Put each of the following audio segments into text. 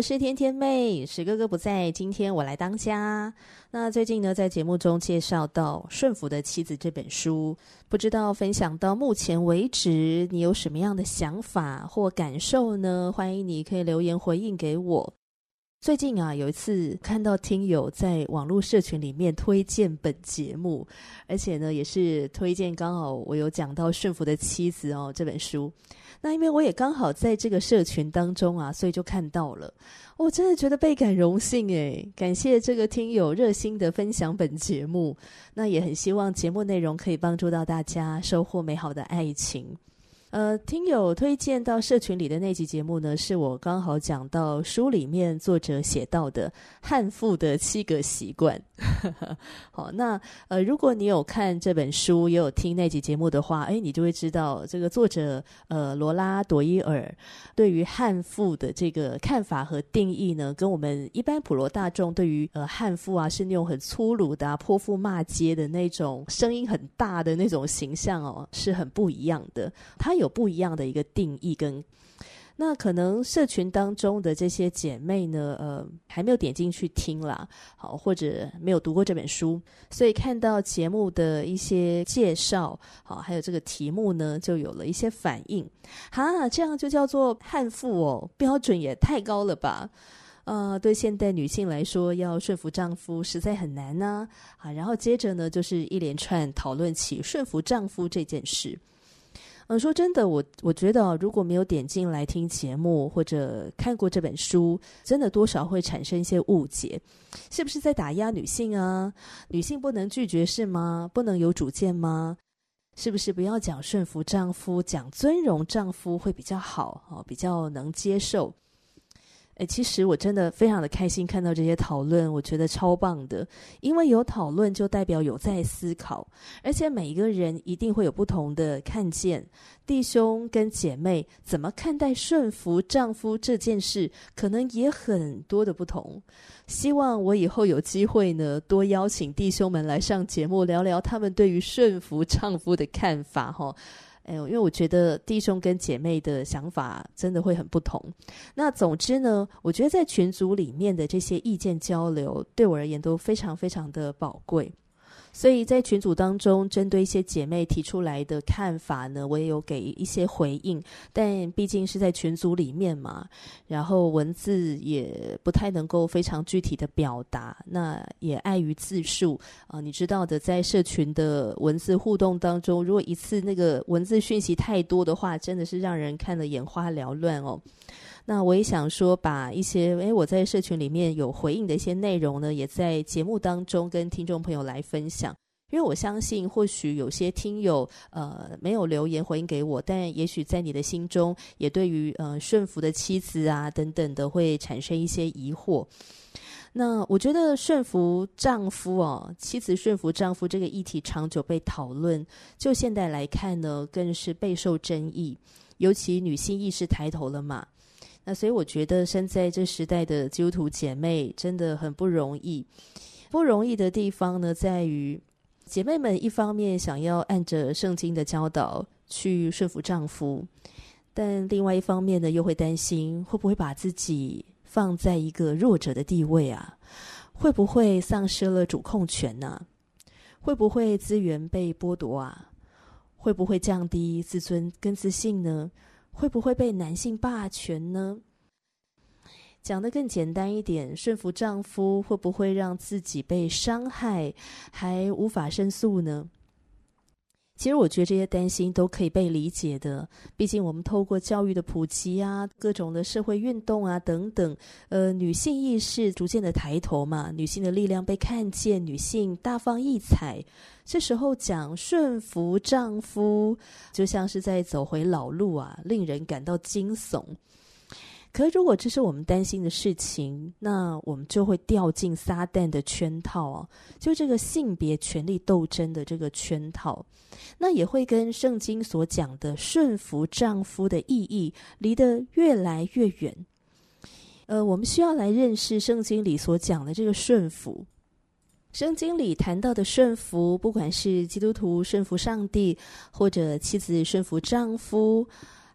是天天妹，史哥哥不在，今天我来当家。那最近呢，在节目中介绍到《顺服的妻子》这本书，不知道分享到目前为止，你有什么样的想法或感受呢？欢迎你可以留言回应给我。最近啊，有一次看到听友在网络社群里面推荐本节目，而且呢，也是推荐刚好我有讲到《顺服的妻子》哦这本书。那因为我也刚好在这个社群当中啊，所以就看到了，我真的觉得倍感荣幸诶，感谢这个听友热心的分享本节目，那也很希望节目内容可以帮助到大家收获美好的爱情。呃，听友推荐到社群里的那集节目呢，是我刚好讲到书里面作者写到的悍妇的七个习惯。好，那呃，如果你有看这本书，也有听那集节目的话，诶，你就会知道这个作者呃罗拉朵伊尔对于悍妇的这个看法和定义呢，跟我们一般普罗大众对于呃悍妇啊是那种很粗鲁的啊、泼妇骂街的那种声音很大的那种形象哦，是很不一样的。他有不一样的一个定义跟，那可能社群当中的这些姐妹呢，呃，还没有点进去听啦，好，或者没有读过这本书，所以看到节目的一些介绍，好，还有这个题目呢，就有了一些反应。哈，这样就叫做悍妇哦，标准也太高了吧？呃，对现代女性来说，要顺服丈夫实在很难呢。啊，然后接着呢，就是一连串讨论起顺服丈夫这件事。嗯，说真的，我我觉得如果没有点进来听节目或者看过这本书，真的多少会产生一些误解，是不是在打压女性啊？女性不能拒绝是吗？不能有主见吗？是不是不要讲顺服丈夫，讲尊荣丈夫会比较好哦？比较能接受。诶，其实我真的非常的开心看到这些讨论，我觉得超棒的，因为有讨论就代表有在思考，而且每一个人一定会有不同的看见。弟兄跟姐妹怎么看待顺服丈夫这件事，可能也很多的不同。希望我以后有机会呢，多邀请弟兄们来上节目聊聊他们对于顺服丈夫的看法，哈。哎，因为我觉得弟兄跟姐妹的想法真的会很不同。那总之呢，我觉得在群组里面的这些意见交流，对我而言都非常非常的宝贵。所以在群组当中，针对一些姐妹提出来的看法呢，我也有给一些回应。但毕竟是在群组里面嘛，然后文字也不太能够非常具体的表达，那也碍于字数啊、你知道的，在社群的文字互动当中，如果一次那个文字讯息太多的话，真的是让人看得眼花缭乱哦。那我也想说，把一些诶我在社群里面有回应的一些内容呢，也在节目当中跟听众朋友来分享。因为我相信，或许有些听友呃没有留言回应给我，但也许在你的心中，也对于呃顺服的妻子啊等等的会产生一些疑惑。那我觉得顺服丈夫哦，妻子顺服丈夫这个议题长久被讨论，就现在来看呢，更是备受争议。尤其女性意识抬头了嘛。那所以我觉得，生在这时代的基督徒姐妹真的很不容易。不容易的地方呢，在于姐妹们一方面想要按着圣经的教导去顺服丈夫，但另外一方面呢，又会担心会不会把自己放在一个弱者的地位啊？会不会丧失了主控权呢、啊？会不会资源被剥夺啊？会不会降低自尊跟自信呢？会不会被男性霸权呢？讲得更简单一点，顺服丈夫会不会让自己被伤害，还无法申诉呢？其实我觉得这些担心都可以被理解的，毕竟我们透过教育的普及啊，各种的社会运动啊等等，呃，女性意识逐渐的抬头嘛，女性的力量被看见，女性大放异彩。这时候讲顺服丈夫，就像是在走回老路啊，令人感到惊悚。可如果这是我们担心的事情，那我们就会掉进撒旦的圈套哦，就这个性别权力斗争的这个圈套，那也会跟圣经所讲的顺服丈夫的意义离得越来越远。呃，我们需要来认识圣经里所讲的这个顺服。圣经里谈到的顺服，不管是基督徒顺服上帝，或者妻子顺服丈夫。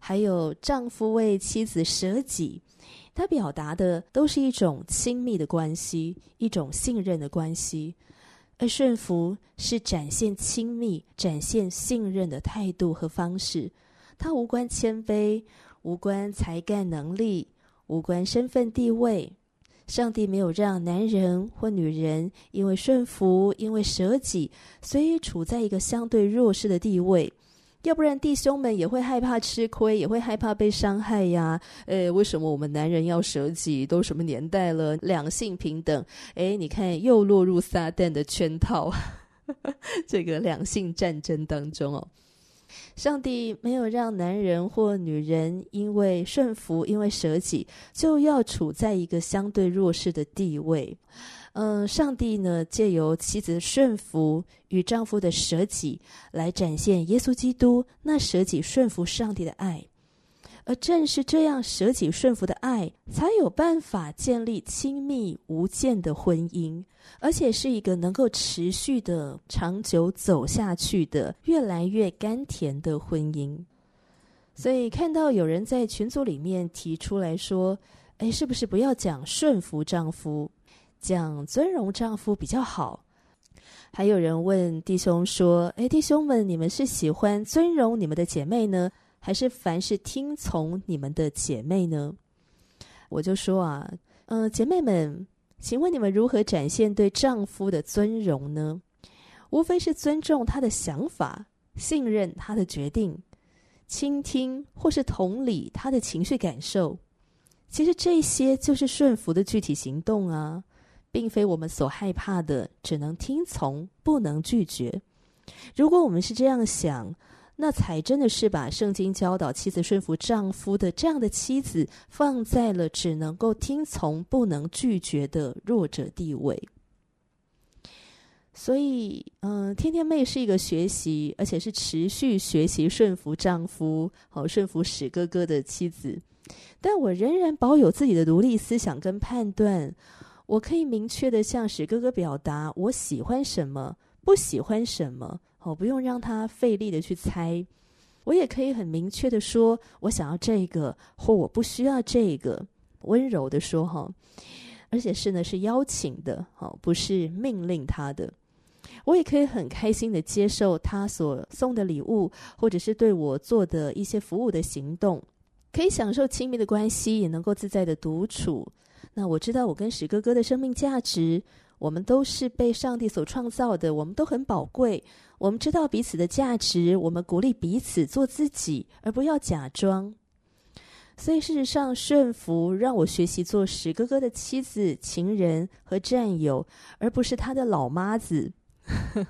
还有丈夫为妻子舍己，他表达的都是一种亲密的关系，一种信任的关系。而顺服是展现亲密、展现信任的态度和方式。它无关谦卑，无关才干能力，无关身份地位。上帝没有让男人或女人因为顺服、因为舍己，所以处在一个相对弱势的地位。要不然弟兄们也会害怕吃亏，也会害怕被伤害呀。诶，为什么我们男人要舍己？都什么年代了？两性平等？诶，你看又落入撒旦的圈套，这个两性战争当中哦。上帝没有让男人或女人因为顺服、因为舍己，就要处在一个相对弱势的地位。嗯，上帝呢，借由妻子的顺服与丈夫的舍己，来展现耶稣基督那舍己顺服上帝的爱。而正是这样舍己顺服的爱，才有办法建立亲密无间的婚姻，而且是一个能够持续的、长久走下去的、越来越甘甜的婚姻。所以，看到有人在群组里面提出来说：“哎，是不是不要讲顺服丈夫？”讲尊荣丈夫比较好，还有人问弟兄说：“诶，弟兄们，你们是喜欢尊荣你们的姐妹呢，还是凡事听从你们的姐妹呢？”我就说啊，嗯、姐妹们，请问你们如何展现对丈夫的尊荣呢？无非是尊重他的想法，信任他的决定，倾听或是同理他的情绪感受。其实这些就是顺服的具体行动啊。并非我们所害怕的，只能听从，不能拒绝。如果我们是这样想，那才真的是把圣经教导妻子顺服丈夫的这样的妻子，放在了只能够听从，不能拒绝的弱者地位。所以，嗯、天天妹是一个学习，而且是持续学习顺服丈夫、好顺服史哥哥的妻子。但我仍然保有自己的独立思想跟判断。我可以明确的向史哥哥表达我喜欢什么，不喜欢什么，我不用让他费力的去猜。我也可以很明确的说，我想要这个，或我不需要这个，温柔的说哈。而且是呢，是邀请的，好，不是命令他的。我也可以很开心的接受他所送的礼物，或者是对我做的一些服务的行动，可以享受亲密的关系，也能够自在的独处。那我知道，我跟史哥哥的生命价值，我们都是被上帝所创造的，我们都很宝贵。我们知道彼此的价值，我们鼓励彼此做自己，而不要假装。所以，事实上，顺服让我学习做史哥哥的妻子、情人和战友，而不是他的老妈子。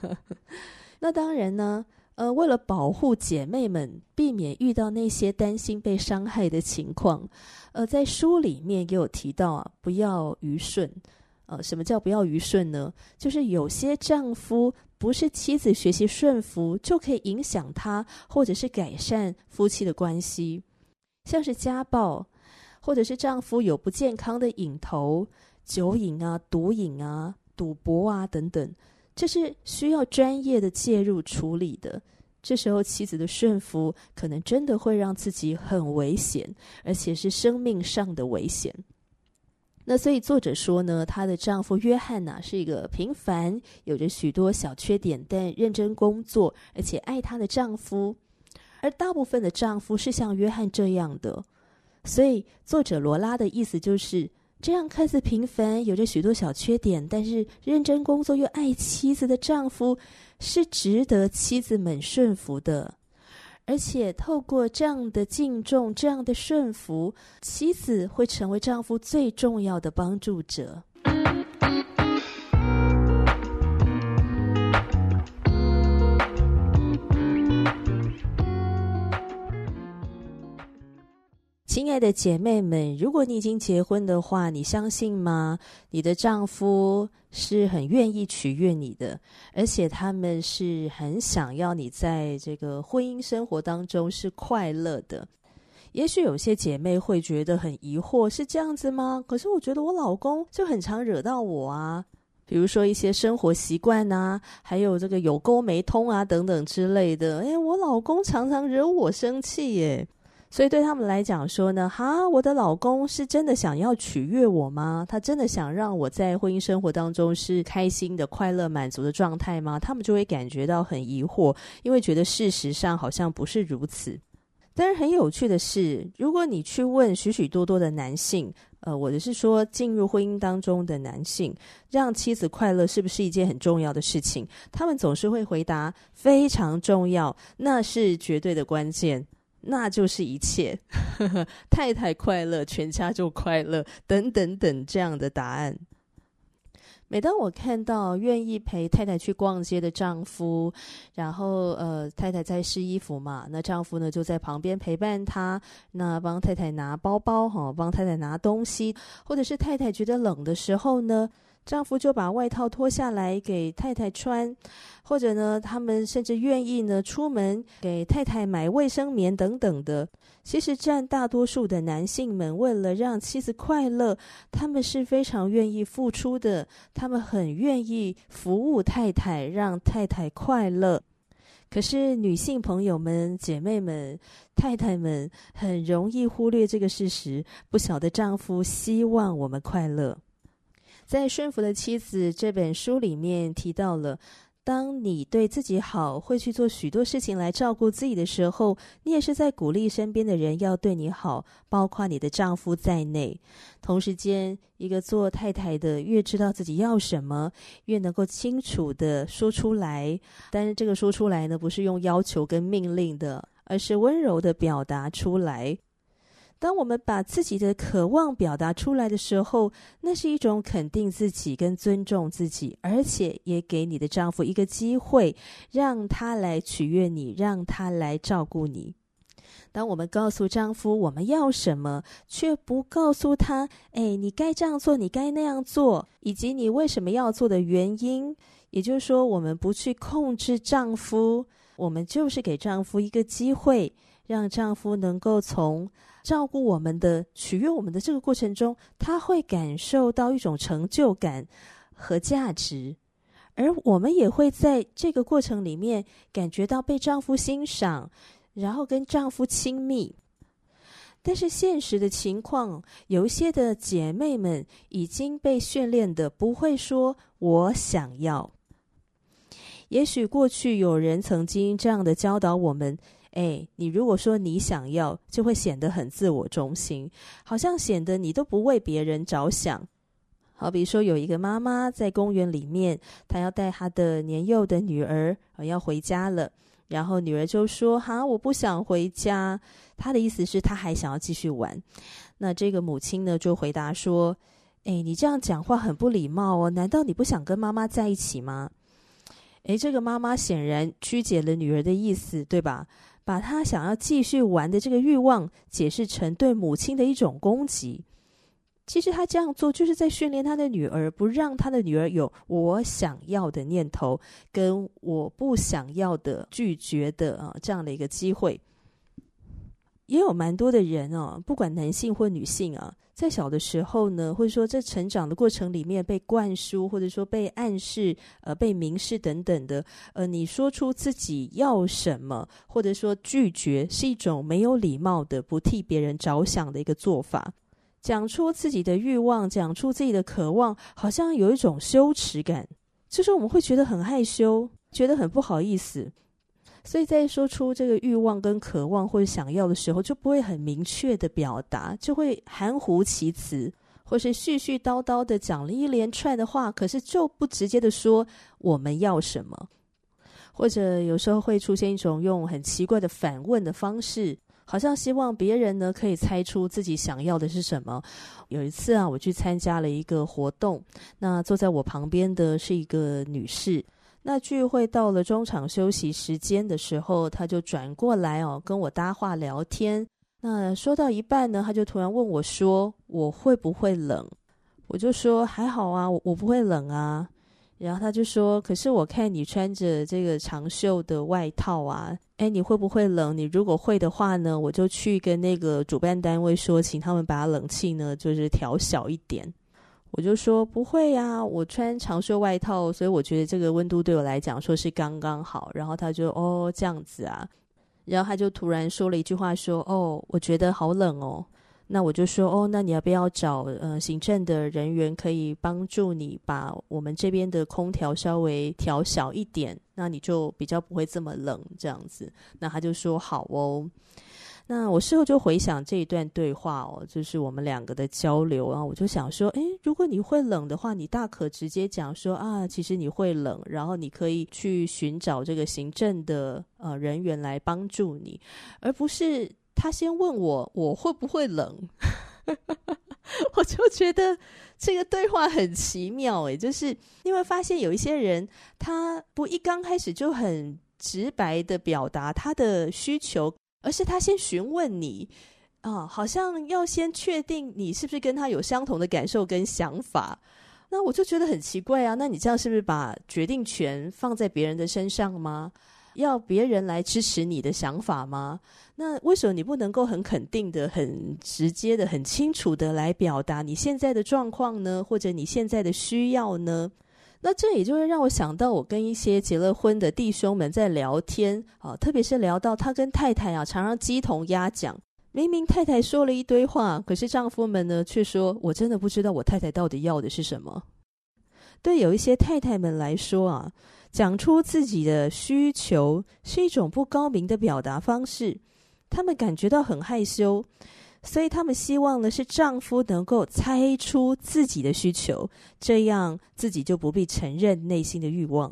那当然呢。呃，为了保护姐妹们，避免遇到那些担心被伤害的情况，呃，在书里面也有提到啊，不要愚顺。呃，什么叫不要愚顺呢？就是有些丈夫不是妻子学习顺服就可以影响他，或者是改善夫妻的关系，像是家暴，或者是丈夫有不健康的瘾头，酒瘾啊、毒瘾啊、赌博啊等等。这是需要专业的介入处理的。这时候，妻子的顺服可能真的会让自己很危险，而且是生命上的危险。那所以作者说呢，她的丈夫约翰呐是一个平凡、有着许多小缺点，但认真工作，而且爱她的丈夫。而大部分的丈夫是像约翰这样的。所以作者罗拉的意思就是，这样看似平凡，有着许多小缺点，但是认真工作又爱妻子的丈夫，是值得妻子们顺服的。而且透过这样的敬重、这样的顺服，妻子会成为丈夫最重要的帮助者。亲爱的姐妹们，如果你已经结婚的话，你相信吗？你的丈夫是很愿意取悦你的，而且他们是很想要你在这个婚姻生活当中是快乐的。也许有些姐妹会觉得很疑惑，是这样子吗？可是我觉得我老公就很常惹到我啊，比如说一些生活习惯啊，还有这个有沟没通啊等等之类的。哎，我老公常常惹我生气耶。所以对他们来讲说呢，哈，我的老公是真的想要取悦我吗？他真的想让我在婚姻生活当中是开心的、快乐、满足的状态吗？他们就会感觉到很疑惑，因为觉得事实上好像不是如此。但是很有趣的是，如果你去问许许多多的男性，呃，我的是说进入婚姻当中的男性，让妻子快乐是不是一件很重要的事情？他们总是会回答非常重要，那是绝对的关键。那就是一切，太太快乐，全家就快乐，等等等这样的答案。每当我看到愿意陪太太去逛街的丈夫，然后呃，太太在试衣服嘛，那丈夫呢就在旁边陪伴她，那帮太太拿包包哈，帮太太拿东西，或者是太太觉得冷的时候呢，丈夫就把外套脱下来给太太穿，或者呢，他们甚至愿意呢出门给太太买卫生棉等等的。其实占大多数的男性们，为了让妻子快乐，他们是非常愿意付出的。他们很愿意服务太太，让太太快乐。可是女性朋友们、姐妹们、太太们，很容易忽略这个事实，不晓得丈夫希望我们快乐。在《顺服的妻子》这本书里面提到了，当你对自己好，会去做许多事情来照顾自己的时候，你也是在鼓励身边的人要对你好，包括你的丈夫在内。同时间，一个做太太的越知道自己要什么，越能够清楚的说出来。但是这个说出来呢，不是用要求跟命令的，而是温柔的表达出来。当我们把自己的渴望表达出来的时候，那是一种肯定自己跟尊重自己，而且也给你的丈夫一个机会，让他来取悦你，让他来照顾你。当我们告诉丈夫我们要什么，却不告诉他，哎，你该这样做，你该那样做，以及你为什么要做的原因，也就是说，我们不去控制丈夫，我们就是给丈夫一个机会，让丈夫能够从照顾我们的、取悦我们的这个过程中，他会感受到一种成就感和价值，而我们也会在这个过程里面感觉到被丈夫欣赏，然后跟丈夫亲密。但是现实的情况，有一些的姐妹们已经被训练的不会说“我想要”。也许过去有人曾经这样的教导我们。哎，你如果说你想要，就会显得很自我中心，好像显得你都不为别人着想。好比说，有一个妈妈在公园里面，她要带她的年幼的女儿，呃，要回家了。然后女儿就说：“哈，我不想回家。”她的意思是她还想要继续玩。那这个母亲呢，就回答说：“哎，你这样讲话很不礼貌哦，难道你不想跟妈妈在一起吗？”哎，这个妈妈显然曲解了女儿的意思，对吧？把她想要继续玩的这个欲望解释成对母亲的一种攻击，其实他这样做就是在训练他的女儿，不让他的女儿有我想要的念头，跟我不想要的拒绝的啊这样的一个机会。也有蛮多的人啊，不管男性或女性啊。在小的时候呢，或者说在成长的过程里面被灌输，或者说被暗示、呃被明示等等的，呃，你说出自己要什么，或者说拒绝，是一种没有礼貌的、不替别人着想的一个做法。讲出自己的欲望，讲出自己的渴望，好像有一种羞耻感，就是我们会觉得很害羞，觉得很不好意思。所以在说出这个欲望跟渴望或者想要的时候，就不会很明确的表达，就会含糊其辞，或是絮絮叨叨的讲了一连串的话，可是就不直接的说我们要什么，或者有时候会出现一种用很奇怪的反问的方式，好像希望别人呢可以猜出自己想要的是什么。有一次啊，我去参加了一个活动，那坐在我旁边的是一个女士。那聚会到了中场休息时间的时候，他就转过来哦，跟我搭话聊天。那说到一半呢，他就突然问我说：“我会不会冷？”我就说：“还好啊，我不会冷啊。”然后他就说：“可是我看你穿着这个长袖的外套啊，诶，你会不会冷？你如果会的话呢，我就去跟那个主办单位说，请他们把冷气呢就是调小一点。”我就说不会呀，我穿长袖外套，所以我觉得这个温度对我来讲说是刚刚好。然后他就哦这样子啊，然后他就突然说了一句话说哦，我觉得好冷哦。那我就说哦，那你要不要找呃行政的人员可以帮助你把我们这边的空调稍微调小一点，那你就比较不会这么冷这样子。那他就说好哦。那我事后就回想这一段对话哦，就是我们两个的交流，啊我就想说，诶，如果你会冷的话，你大可直接讲说啊，其实你会冷，然后你可以去寻找这个行政的呃人员来帮助你，而不是他先问我我会不会冷，我就觉得这个对话很奇妙诶，就是因为发现有一些人他不一刚开始就很直白的表达他的需求。而是他先询问你，啊，好像要先确定你是不是跟他有相同的感受跟想法。那我就觉得很奇怪啊，那你这样是不是把决定权放在别人的身上吗？要别人来支持你的想法吗？那为什么你不能够很肯定的、很直接的、很清楚的来表达你现在的状况呢？或者你现在的需要呢？那这也就会让我想到，我跟一些结了婚的弟兄们在聊天啊，特别是聊到他跟太太啊，常常鸡同鸭讲。明明太太说了一堆话，可是丈夫们呢，却说：“我真的不知道我太太到底要的是什么。”对有一些太太们来说啊，讲出自己的需求是一种不高明的表达方式，他们感觉到很害羞。所以他们希望的是丈夫能够猜出自己的需求，这样自己就不必承认内心的欲望。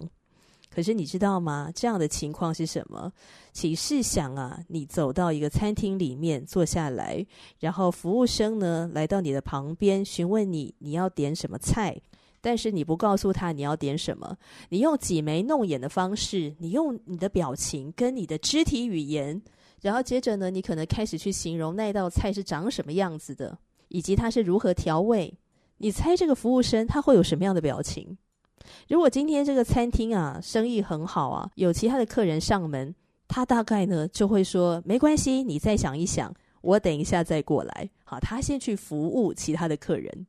可是你知道吗？这样的情况是什么？请试想啊，你走到一个餐厅里面坐下来，然后服务生呢来到你的旁边询问你你要点什么菜，但是你不告诉他你要点什么，你用挤眉弄眼的方式，你用你的表情跟你的肢体语言。然后接着呢，你可能开始去形容那道菜是长什么样子的，以及它是如何调味。你猜这个服务生他会有什么样的表情？如果今天这个餐厅啊生意很好啊，有其他的客人上门，他大概呢就会说：“没关系，你再想一想，我等一下再过来。”好，他先去服务其他的客人。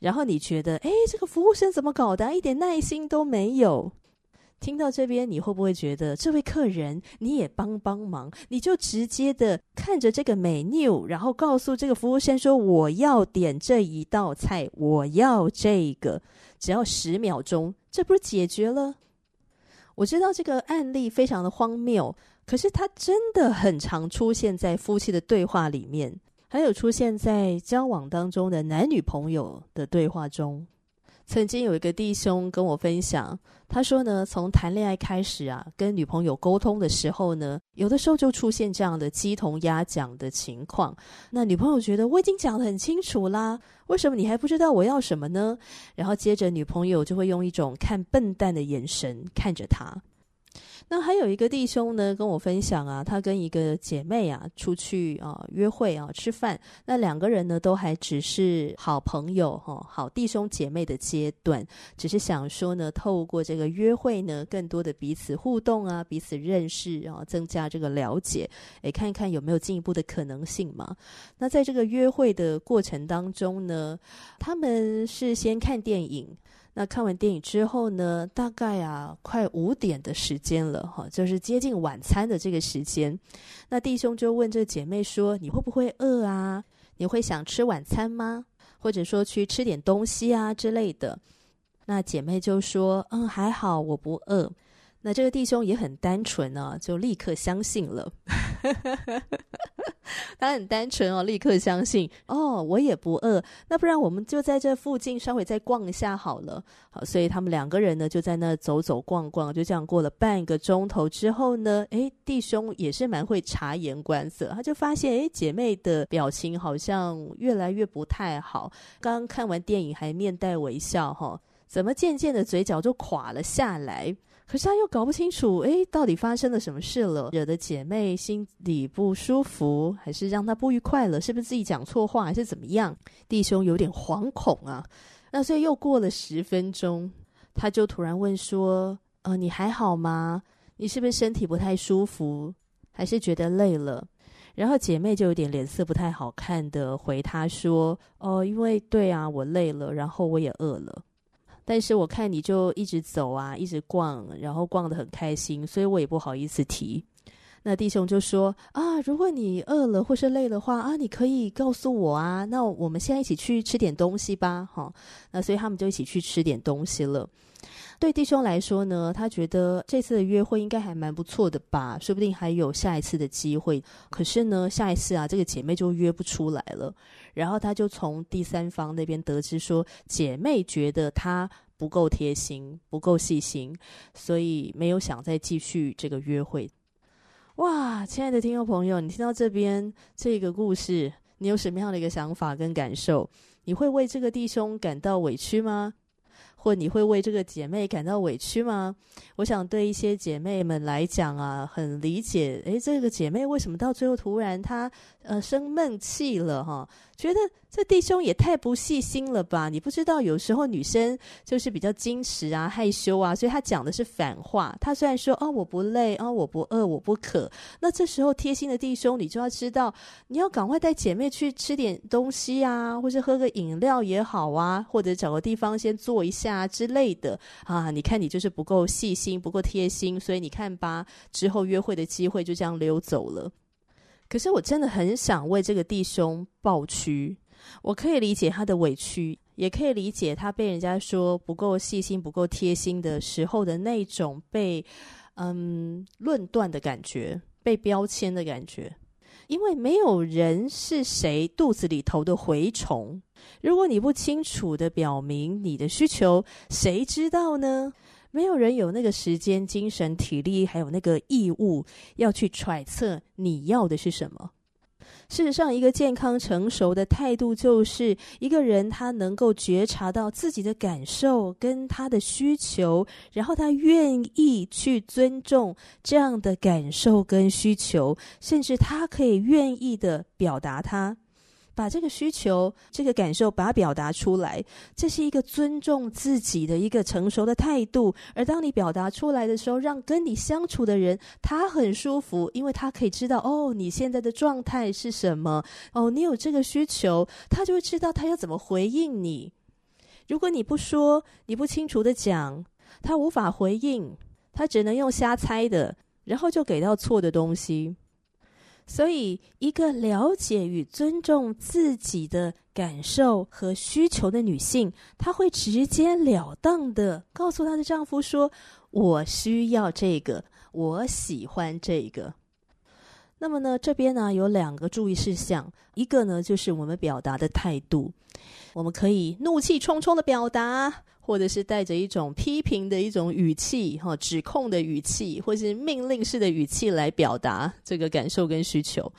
然后你觉得，哎，这个服务生怎么搞的？一点耐心都没有。听到这边，你会不会觉得这位客人你也帮帮忙？你就直接的看着这个 menu，然后告诉这个服务生说：“我要点这一道菜，我要这个，只要十秒钟，这不是解决了？”我知道这个案例非常的荒谬，可是它真的很常出现在夫妻的对话里面，还有出现在交往当中的男女朋友的对话中。曾经有一个弟兄跟我分享，他说呢，从谈恋爱开始啊，跟女朋友沟通的时候呢，有的时候就出现这样的鸡同鸭讲的情况。那女朋友觉得我已经讲得很清楚啦，为什么你还不知道我要什么呢？然后接着女朋友就会用一种看笨蛋的眼神看着他。那还有一个弟兄呢，跟我分享啊，他跟一个姐妹啊出去啊约会啊吃饭，那两个人呢都还只是好朋友哈，好弟兄姐妹的阶段，只是想说呢，透过这个约会呢，更多的彼此互动啊，彼此认识啊，增加这个了解，诶，看一看有没有进一步的可能性嘛。那在这个约会的过程当中呢，他们是先看电影。那看完电影之后呢，大概啊快五点的时间了哈，就是接近晚餐的这个时间。那弟兄就问这姐妹说：“你会不会饿啊？你会想吃晚餐吗？或者说去吃点东西啊之类的？”那姐妹就说：“嗯，还好，我不饿。”那这个弟兄也很单纯呢，就立刻相信了。他很单纯哦，立刻相信哦，我也不饿，那不然我们就在这附近稍微再逛一下好了。好，所以他们两个人呢就在那走走逛逛，就这样过了半个钟头之后呢，诶，弟兄也是蛮会察言观色，他就发现诶，姐妹的表情好像越来越不太好。刚刚看完电影还面带微笑哈，怎么渐渐的嘴角就垮了下来？可是他又搞不清楚，诶，到底发生了什么事了？惹得姐妹心里不舒服，还是让她不愉快了？是不是自己讲错话，还是怎么样？弟兄有点惶恐啊。那所以又过了十分钟，他就突然问说：“呃，你还好吗？你是不是身体不太舒服，还是觉得累了？”然后姐妹就有点脸色不太好看的回他说：“哦，因为对啊，我累了，然后我也饿了。”但是我看你就一直走啊，一直逛，然后逛得很开心，所以我也不好意思提。那弟兄就说啊，如果你饿了或是累的话啊，你可以告诉我啊，那我们现在一起去吃点东西吧，哈。那所以他们就一起去吃点东西了。对弟兄来说呢，他觉得这次的约会应该还蛮不错的吧，说不定还有下一次的机会。可是呢，下一次啊，这个姐妹就约不出来了。然后他就从第三方那边得知说，姐妹觉得他不够贴心，不够细心，所以没有想再继续这个约会。哇，亲爱的听众朋友，你听到这边这个故事，你有什么样的一个想法跟感受？你会为这个弟兄感到委屈吗？或你会为这个姐妹感到委屈吗？我想对一些姐妹们来讲啊，很理解。诶，这个姐妹为什么到最后突然她呃生闷气了哈？觉得这弟兄也太不细心了吧？你不知道有时候女生就是比较矜持啊、害羞啊，所以她讲的是反话。她虽然说哦，我不累、哦，我不饿，我不渴。那这时候贴心的弟兄，你就要知道，你要赶快带姐妹去吃点东西啊，或是喝个饮料也好啊，或者找个地方先坐一下之类的啊。你看你就是不够细心，不够贴心，所以你看吧，之后约会的机会就这样溜走了。可是我真的很想为这个弟兄抱屈，我可以理解他的委屈，也可以理解他被人家说不够细心、不够贴心的时候的那种被嗯论断的感觉、被标签的感觉。因为没有人是谁肚子里头的蛔虫，如果你不清楚的表明你的需求，谁知道呢？没有人有那个时间、精神、体力，还有那个义务要去揣测你要的是什么。事实上，一个健康成熟的态度，就是一个人他能够觉察到自己的感受跟他的需求，然后他愿意去尊重这样的感受跟需求，甚至他可以愿意的表达他。把这个需求、这个感受，把它表达出来，这是一个尊重自己的一个成熟的态度。而当你表达出来的时候，让跟你相处的人他很舒服，因为他可以知道哦，你现在的状态是什么，哦，你有这个需求，他就会知道他要怎么回应你。如果你不说，你不清楚的讲，他无法回应，他只能用瞎猜的，然后就给到错的东西。所以，一个了解与尊重自己的感受和需求的女性，她会直截了当的告诉她的丈夫说：“我需要这个，我喜欢这个。”那么呢，这边呢有两个注意事项，一个呢就是我们表达的态度，我们可以怒气冲冲的表达。或者是带着一种批评的一种语气，哈，指控的语气，或是命令式的语气来表达这个感受跟需求。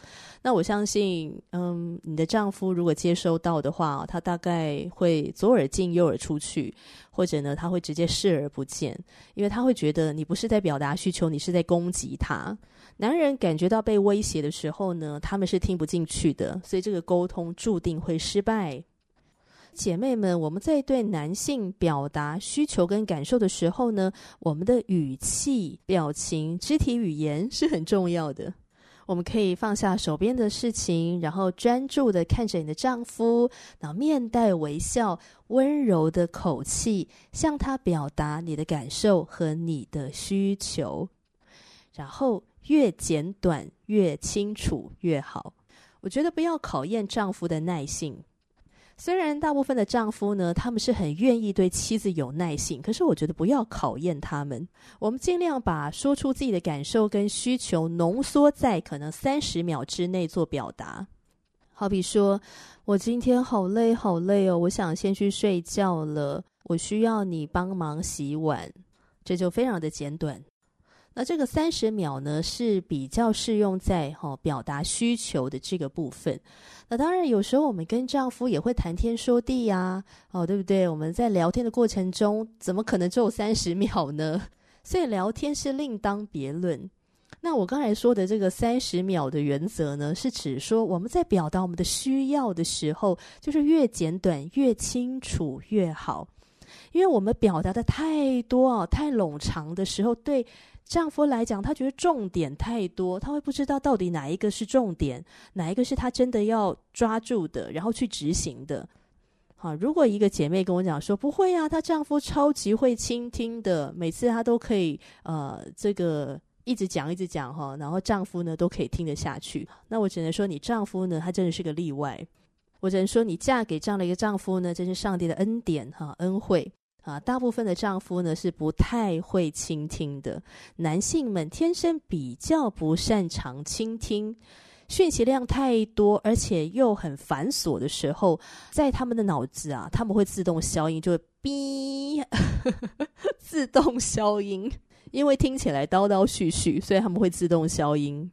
那我相信，嗯，你的丈夫如果接收到的话，他大概会左耳进右耳出去，或者呢，他会直接视而不见，因为他会觉得你不是在表达需求，你是在攻击他。男人感觉到被威胁的时候呢，他们是听不进去的，所以这个沟通注定会失败。姐妹们，我们在对男性表达需求跟感受的时候呢，我们的语气、表情、肢体语言是很重要的。我们可以放下手边的事情，然后专注的看着你的丈夫，然后面带微笑、温柔的口气，向他表达你的感受和你的需求。然后越简短、越清楚越好。我觉得不要考验丈夫的耐性。虽然大部分的丈夫呢，他们是很愿意对妻子有耐性，可是我觉得不要考验他们。我们尽量把说出自己的感受跟需求浓缩在可能三十秒之内做表达。好比说，我今天好累好累哦，我想先去睡觉了，我需要你帮忙洗碗，这就非常的简短。那这个三十秒呢，是比较适用在哈、表达需求的这个部分。那当然，有时候我们跟丈夫也会谈天说地呀，哦，对不对？我们在聊天的过程中，怎么可能只有三十秒呢？所以聊天是另当别论。那我刚才说的这个三十秒的原则呢，是指说我们在表达我们的需要的时候，就是越简短、越清楚越好。因为我们表达的太多啊、太冗长的时候，对。丈夫来讲，他觉得重点太多，他会不知道到底哪一个是重点，哪一个是他真的要抓住的，然后去执行的。好，如果一个姐妹跟我讲说不会啊，她丈夫超级会倾听的，每次她都可以呃这个一直讲一直讲哈，然后丈夫呢都可以听得下去，那我只能说你丈夫呢他真的是个例外，我只能说你嫁给这样的一个丈夫呢，真是上帝的恩典哈恩惠。啊，大部分的丈夫呢是不太会倾听的。男性们天生比较不擅长倾听，讯息量太多，而且又很繁琐的时候，在他们的脑子啊，他们会自动消音，就会哔，自动消音，因为听起来叨叨絮絮，所以他们会自动消音。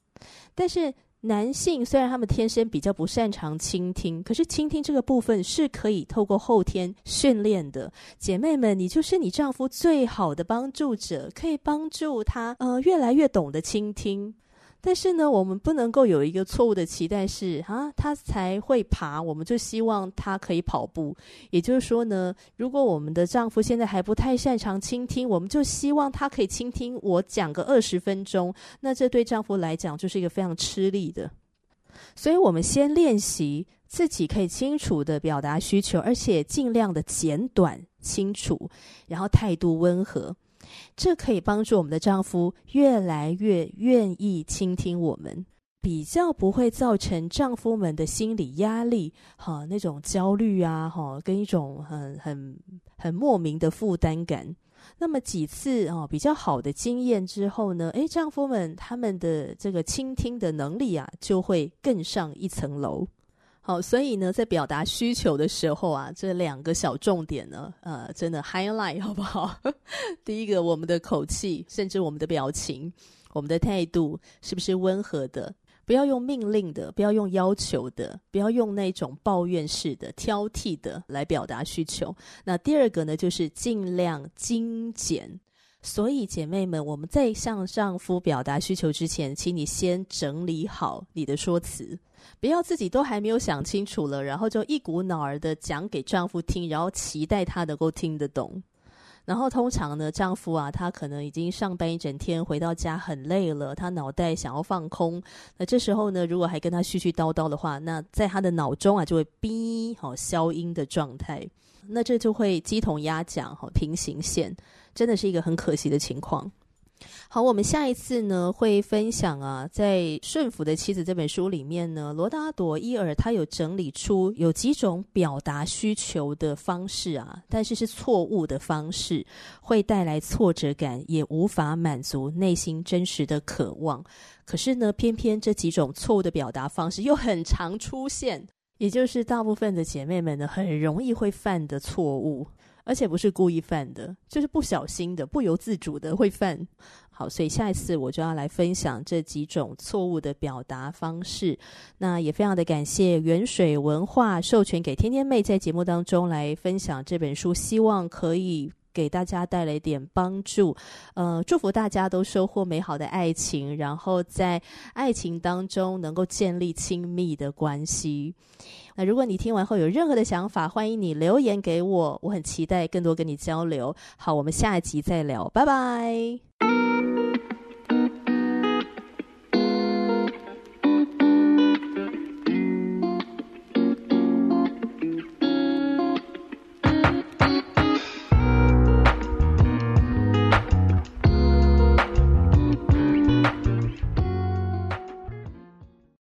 但是。男性虽然他们天生比较不擅长倾听，可是倾听这个部分是可以透过后天训练的。姐妹们，你就是你丈夫最好的帮助者，可以帮助他呃越来越懂得倾听。但是呢，我们不能够有一个错误的期待是啊，他才会爬，我们就希望他可以跑步。也就是说呢，如果我们的丈夫现在还不太擅长倾听，我们就希望他可以倾听我讲个二十分钟，那这对丈夫来讲就是一个非常吃力的。所以，我们先练习自己可以清楚的表达需求，而且尽量的简短清楚，然后态度温和。这可以帮助我们的丈夫越来越愿意倾听我们，比较不会造成丈夫们的心理压力，哈，那种焦虑啊，哈，跟一种很很很莫名的负担感。那么几次啊，比较好的经验之后呢，诶，丈夫们他们的这个倾听的能力啊，就会更上一层楼。好，所以呢，在表达需求的时候啊，这两个小重点呢，呃，真的 highlight 好不好？第一个，我们的口气，甚至我们的表情，我们的态度，是不是温和的？不要用命令的，不要用要求的，不要用那种抱怨式的、挑剔的来表达需求。那第二个呢，就是尽量精简。所以，姐妹们，我们在向丈夫表达需求之前，请你先整理好你的说辞。不要自己都还没有想清楚了，然后就一股脑儿的讲给丈夫听，然后期待他能够听得懂。然后通常呢，丈夫啊，他可能已经上班一整天，回到家很累了，他脑袋想要放空。那这时候呢，如果还跟他絮絮叨叨的话，那在他的脑中啊，就会哔，好消音的状态。那这就会鸡同鸭讲，好平行线，真的是一个很可惜的情况。好，我们下一次呢会分享啊，在《顺服的妻子》这本书里面呢，罗达朵伊尔他有整理出有几种表达需求的方式啊，但是是错误的方式，会带来挫折感，也无法满足内心真实的渴望。可是呢，偏偏这几种错误的表达方式又很常出现，也就是大部分的姐妹们呢，很容易会犯的错误。而且不是故意犯的，就是不小心的、不由自主的会犯。好，所以下一次我就要来分享这几种错误的表达方式。那也非常的感谢原水文化授权给天天妹在节目当中来分享这本书，希望可以给大家带来一点帮助。呃，祝福大家都收获美好的爱情，然后在爱情当中能够建立亲密的关系。那如果你听完后有任何的想法，欢迎你留言给我，我很期待更多跟你交流。好，我们下一集再聊，拜拜。